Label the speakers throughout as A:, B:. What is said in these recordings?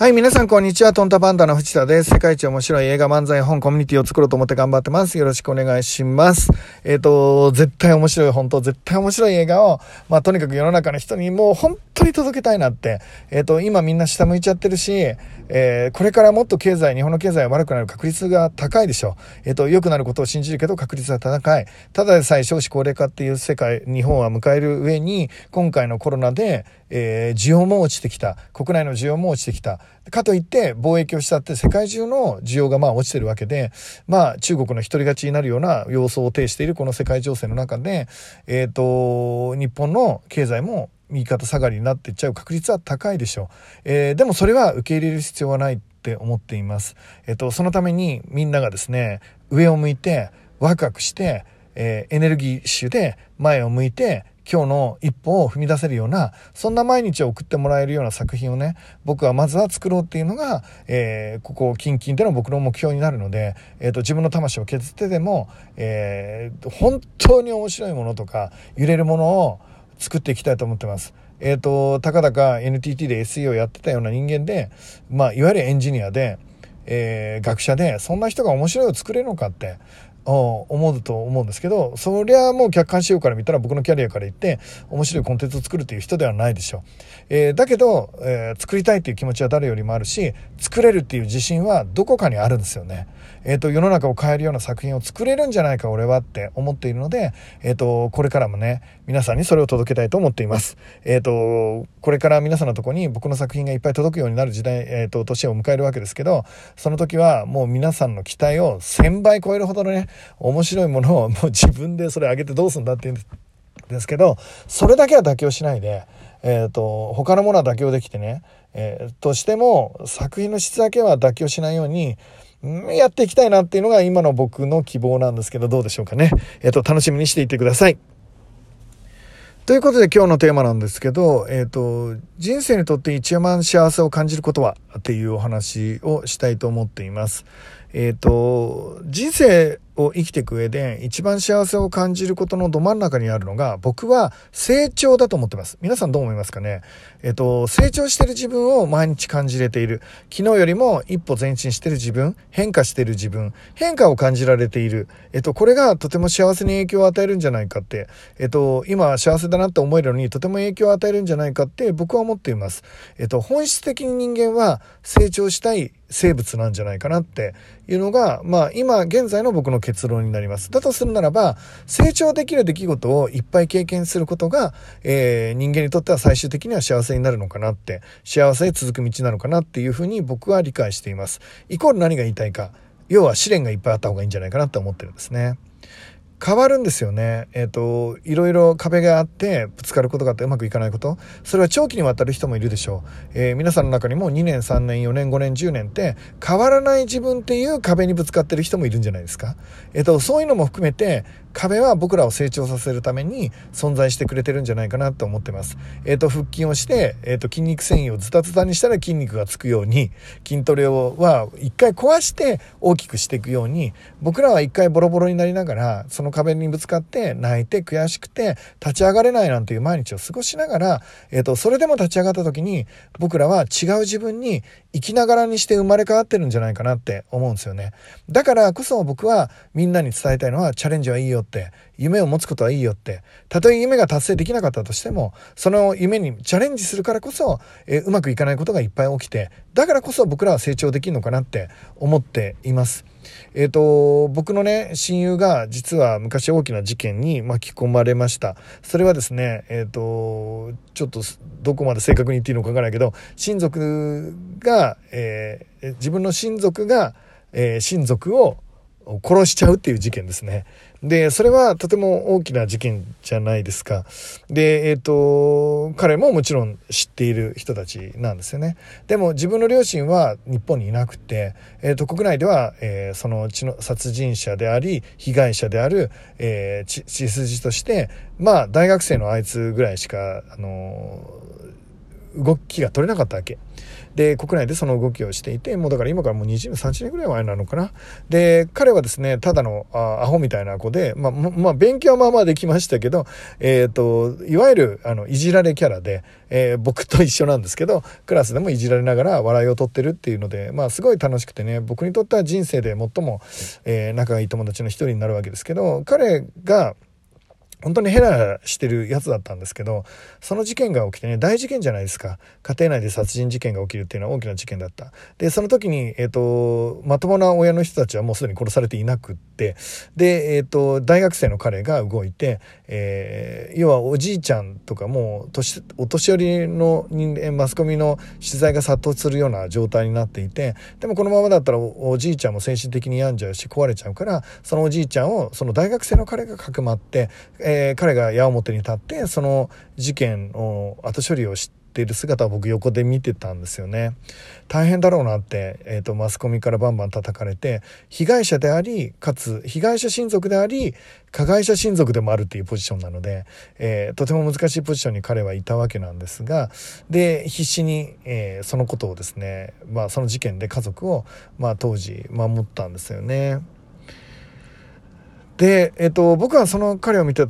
A: はい、皆さんこんにちは。トンタパンダの藤田です。世界一面白い映画漫才本コミュニティを作ろうと思って頑張ってます。よろしくお願いします。えっ、ー、と、絶対面白い、本当絶対面白い映画を、まあ、とにかく世の中の人にもう本当に届けたいなって。えっ、ー、と、今みんな下向いちゃってるし、えー、これからもっと経済、日本の経済が悪くなる確率が高いでしょう。えっ、と、良くなることを信じるけど確率が高い。ただでさえ少子高齢化っていう世界、日本は迎える上に、今回のコロナで、え需要も落ちてきた。国内の需要も落ちてきた。かといって貿易をしたって世界中の需要がまあ落ちてるわけで、まあ中国の独り勝ちになるような様相を呈しているこの世界情勢の中で、えっ、ー、と、日本の経済も右肩下がりになっていっちゃう確率は高いでしょう。えー、でもそれは受け入れる必要はないって思っています。えっ、ー、と、そのためにみんながですね、上を向いてワクワクして、えー、エネルギッシュで前を向いて今日の一歩を踏み出せるような、そんな毎日を送ってもらえるような作品をね、僕はまずは作ろうっていうのが、えー、ここ、キンキンでの僕の目標になるので、え、ー、と、自分の魂を削ってでも、えー、本当に面白いものとか、揺れるものを作っていきたいと思ってます。えっ、ー、と、たかだか NTT で SE をやってたような人間で、まあ、いわゆるエンジニアで、えー、学者で、そんな人が面白いを作れるのかって、思うと思うんですけどそりゃもう客観視用から見たら僕のキャリアから言って面白いコンテンツを作るという人ではないでしょう、えー、だけど、えー、作りたいっていう気持ちは誰よりもあるし作れるっていう自信はどこかにあるんですよね。えーと、世の中を変えるような作品を作れるんじゃないか俺はって思っているので、えーと、これからもね皆さんにそれを届けたいと思っています、えーと、これから皆さんのとこに僕の作品がいっぱい届くようになる時代、えー、と年を迎えるわけですけどその時はもう皆さんの期待を1000倍超えるほどのね面白いものをもう自分でそれ上げてどうすんだって言うんですけどそれだけは妥協しないでえーと、他のものは妥協できてね、えー、としても作品の質だけは妥協しないようにやっていきたいなっていうのが今の僕の希望なんですけど、どうでしょうかね。えっ、と、楽しみにしていてください。ということで今日のテーマなんですけど、えっ、ー、と、人生にとって一番幸せを感じることは？っていうお話をしたいと思っています。えっ、ー、と、人生を生きていく上で一番幸せを感じることのど真ん中にあるのが僕は成長だと思ってます。皆さんどう思いますかね？えっと、成長してる自分を毎日感じれている。昨日よりも一歩前進してる自分、変化してる自分、変化を感じられている。えっと、これがとても幸せに影響を与えるんじゃないかって、えっと、今幸せだなって思えるのにとても影響を与えるんじゃないかって僕は思っています。えっと、本質的に人間は成長したい生物なんじゃないかなっていうのが、まあ今現在の僕の結論になります。だとするならば、成長できる出来事をいっぱい経験することが、えー、人間にとっては最終的には幸せになるのかなって、幸せへ続く道なのかなっていうふうに僕は理解しています。イコール何が言いたいか。要は試練がいっぱいあった方がいいんじゃないかなって思ってるんですね。変わるんですよね。えっ、ー、と、いろいろ壁があって、ぶつかることがあってうまくいかないこと。それは長期にわたる人もいるでしょう。えー、皆さんの中にも2年、3年、4年、5年、10年って変わらない自分っていう壁にぶつかってる人もいるんじゃないですか。えっ、ー、と、そういうのも含めて、壁は僕らを成長させるために存在してくれてるんじゃないかなと思ってます。えっ、ー、と、腹筋をして、えっ、ー、と、筋肉繊維をズタズタにしたら筋肉がつくように、筋トレをは一回壊して大きくしていくように、僕らは一回ボロボロになりながら、その壁にぶつかって泣いて悔しくて立ち上がれないなんていう毎日を過ごしながら、えっ、ー、と、それでも立ち上がった時に僕らは違う自分に生きながらにして生まれ変わってるんじゃないかなって思うんですよね。だからこそ僕はみんなに伝えたいのはチャレンジはいいよって、夢を持つことはいいよって、たとえ夢が達成できなかったとしても、その夢にチャレンジするからこそ、えうまくいかないことがいっぱい起きて、だからこそ僕らは成長できるのかなって思っています。えっ、ー、と、僕のね、親友が実は昔大きな事件に巻き込まれました。それはですね、えっ、ー、と、ちょっとどこまで正確に言っていいのかわからないけど、親族が、えー、自分の親族が、え親族を殺しちゃうっていう事件ですね。で、それはとても大きな事件じゃないですか。で、えっ、ー、と、彼ももちろん知っている人たちなんですよね。でも自分の両親は日本にいなくて、えっ、ー、と、国内では、えー、その血の殺人者であり、被害者である、えー、血筋として、まあ、大学生のあいつぐらいしか、あの動きが取れなかったわけ。で、国内でその動きをしていて、もうだから今からもう20、30年ぐらい前なのかな。で、彼はですね、ただのあアホみたいな子で、まあ、まあ、勉強はまあまあできましたけど、えっ、ー、と、いわゆる、あの、いじられキャラで、えー、僕と一緒なんですけど、クラスでもいじられながら笑いを取ってるっていうので、まあ、すごい楽しくてね、僕にとっては人生で最も、えー、仲がいい友達の一人になるわけですけど、彼が、本当にヘラしてるやつだったんですけど、その事件が起きてね、大事件じゃないですか。家庭内で殺人事件が起きるっていうのは大きな事件だった。で、その時に、えっ、ー、と、まともな親の人たちはもうすでに殺されていなくって、で、えっ、ー、と、大学生の彼が動いて、えー、要はおじいちゃんとかもう年、お年寄りの人間、マスコミの取材が殺到するような状態になっていて、でもこのままだったらおじいちゃんも精神的に病んじゃうし壊れちゃうから、そのおじいちゃんをその大学生の彼がかくまって、えー、彼が矢面に立ってその事件の後処理をしている姿を僕横で見てたんですよね大変だろうなって、えーと、マスコミからバンバン叩かれて被害者でありかつ被害者親族であり加害者親族でもあるっていうポジションなので、えー、とても難しいポジションに彼はいたわけなんですがで必死に、えー、そのことをですね、まあ、その事件で家族を、まあ、当時守ったんですよね。で、えっと、僕はその彼を見た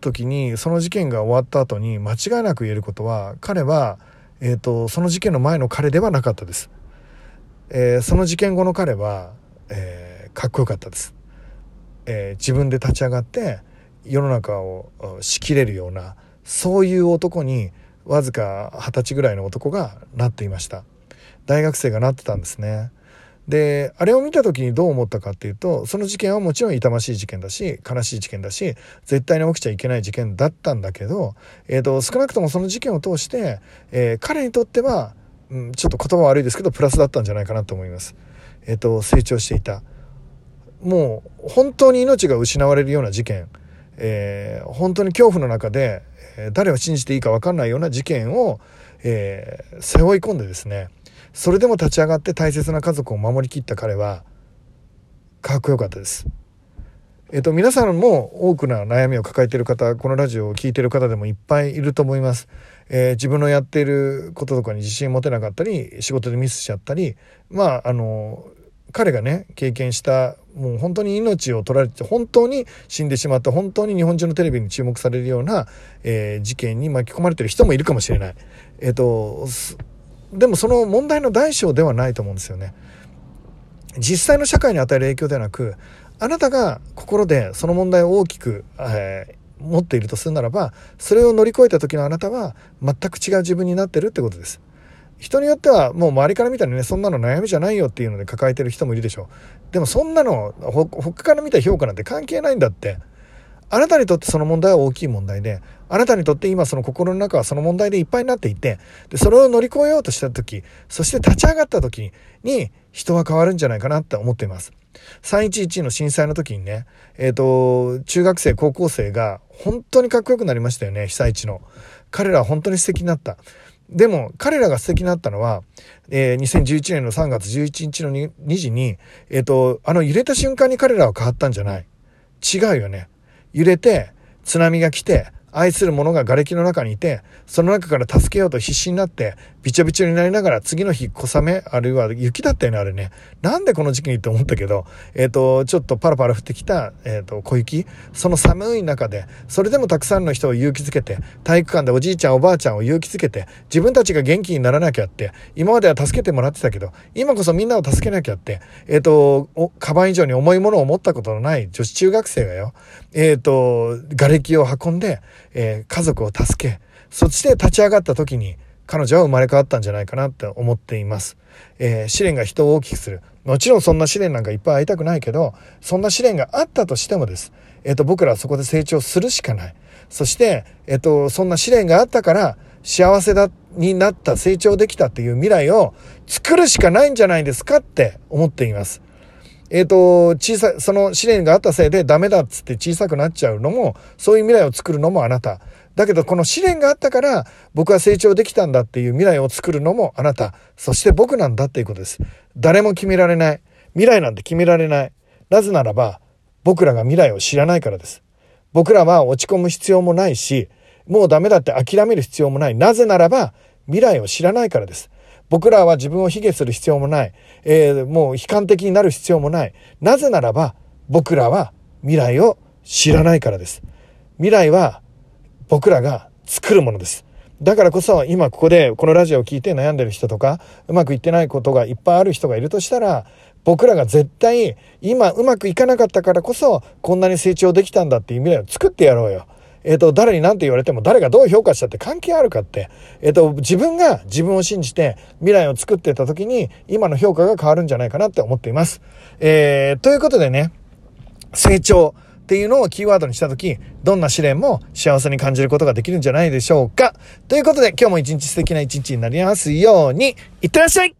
A: 時にその事件が終わった後に間違いなく言えることは彼は、えっと、その事件の前の彼ではなかったです。えー、その事件後の彼は、えー、かっこよかったです。えー、自分で立ち上がって世の中を仕切れるようなそういう男にわずか二十歳ぐらいの男がなっていました大学生がなってたんですねであれを見た時にどう思ったかっていうとその事件はもちろん痛ましい事件だし悲しい事件だし絶対に起きちゃいけない事件だったんだけど、えーと、少なくともその事件を通して、えー、彼にとっては、うん、ちょっと言葉悪いですけどプラスだったんじゃないかなと思います。えーと、成長していたもう本当に命が失われるような事件、えー、本当に恐怖の中で、誰を信じていいか分かんないような事件を、えー、背負い込んでですねそれでも立ち上がって大切な家族を守りきった彼はかっこよかったです。えっと、皆さんも多くな悩みを抱えている方、このラジオを聴いている方でもいっぱいいると思います。えー、自分のやっていることとかに自信持てなかったり、仕事でミスしちゃったり、まあ、あの、彼がね、経験した、もう本当に命を取られて、本当に死んでしまった、本当に日本中のテレビに注目されるような、えー、事件に巻き込まれてる人もいるかもしれない。えっ、と、でもその問題の大小ではないと思うんですよね。実際の社会に与える影響ではなくあなたが心でその問題を大きく、えー、持っているとするならばそれを乗り越えた時のあなたは全く違う自分になってるってことです。人によってはもう周りから見たらねそんなの悩みじゃないよっていうので抱えてる人もいるでしょうでもそんなの他から見た評価なんて関係ないんだってあなたにとってその問題は大きい問題で、あなたにとって今その心の中はその問題でいっぱいになっていて、で、それを乗り越えようとした時、そして立ち上がった時に、人は変わるんじゃないかなって思っています。311の震災の時にね、えっ、ー、と、中学生、高校生が本当にかっこよくなりましたよね、被災地の。彼らは本当に素敵になった。でも、彼らが素敵になったのは、えー、2011年の3月11日の 2, 時に、えっ、ー、と、あの揺れた瞬間に彼らは変わったんじゃない。違うよね。揺れて津波が来て愛する者が瓦礫の中にいて、その中から助けようと必死になって、びちょびちょになりながら次の日小雨、あるいは雪だったよね、あれね。なんでこの時期にって思ったけど、えっ、ー、と、ちょっとパラパラ降ってきた、えっ、ー、と、小雪、その寒い中で、それでもたくさんの人を勇気づけて、体育館でおじいちゃんおばあちゃんを勇気づけて、自分たちが元気にならなきゃって、今までは助けてもらってたけど、今こそみんなを助けなきゃって、えっ、ー、と、カバン以上に重いものを持ったことのない女子中学生がよ、えっ、と、瓦礫を運んで、え、家族を助け、そして立ち上がった時に彼女は生まれ変わったんじゃないかなって思っています。えー、試練が人を大きくする。もちろんそんな試練なんかいっぱい会いたくないけど、そんな試練があったとしてもです。えっ、ー、と、僕らはそこで成長するしかない。そして、えっ、ー、と、そんな試練があったから、幸せだ、になった、成長できたっていう未来を作るしかないんじゃないですかって思っています。えっ、ー、と、小さい、その試練があったせいでダメだっつって小さくなっちゃうのも、そういう未来を作るのもあなた。だけどこの試練があったから僕は成長できたんだっていう未来を作るのもあなた。そして僕なんだっていうことです。誰も決められない。未来なんて決められない。なぜならば僕らが未来を知らないからです。僕らは落ち込む必要もないし、もうダメだって諦める必要もない。なぜならば未来を知らないからです。僕らは自分を卑下する必要もない。えー、もう悲観的になる必要もない。なぜならば、僕らは未来を知らないからです。未来は僕らが作るものです。だからこそ今ここでこのラジオを聞いて悩んでる人とかうまくいってないことがいっぱいある人がいるとしたら僕らが絶対今うまくいかなかったからこそこんなに成長できたんだっていう未来を作ってやろうよ。えっ、ー、と、誰に何て言われても誰がどう評価したって関係あるかって、えっ、ー、と、自分が自分を信じて未来を作ってた時に今の評価が変わるんじゃないかなって思っています。えー、ということでね、成長。っていうのをキーワードにしたとき、どんな試練も幸せに感じることができるんじゃないでしょうか。ということで、今日も一日素敵な一日になりますように、いってらっしゃい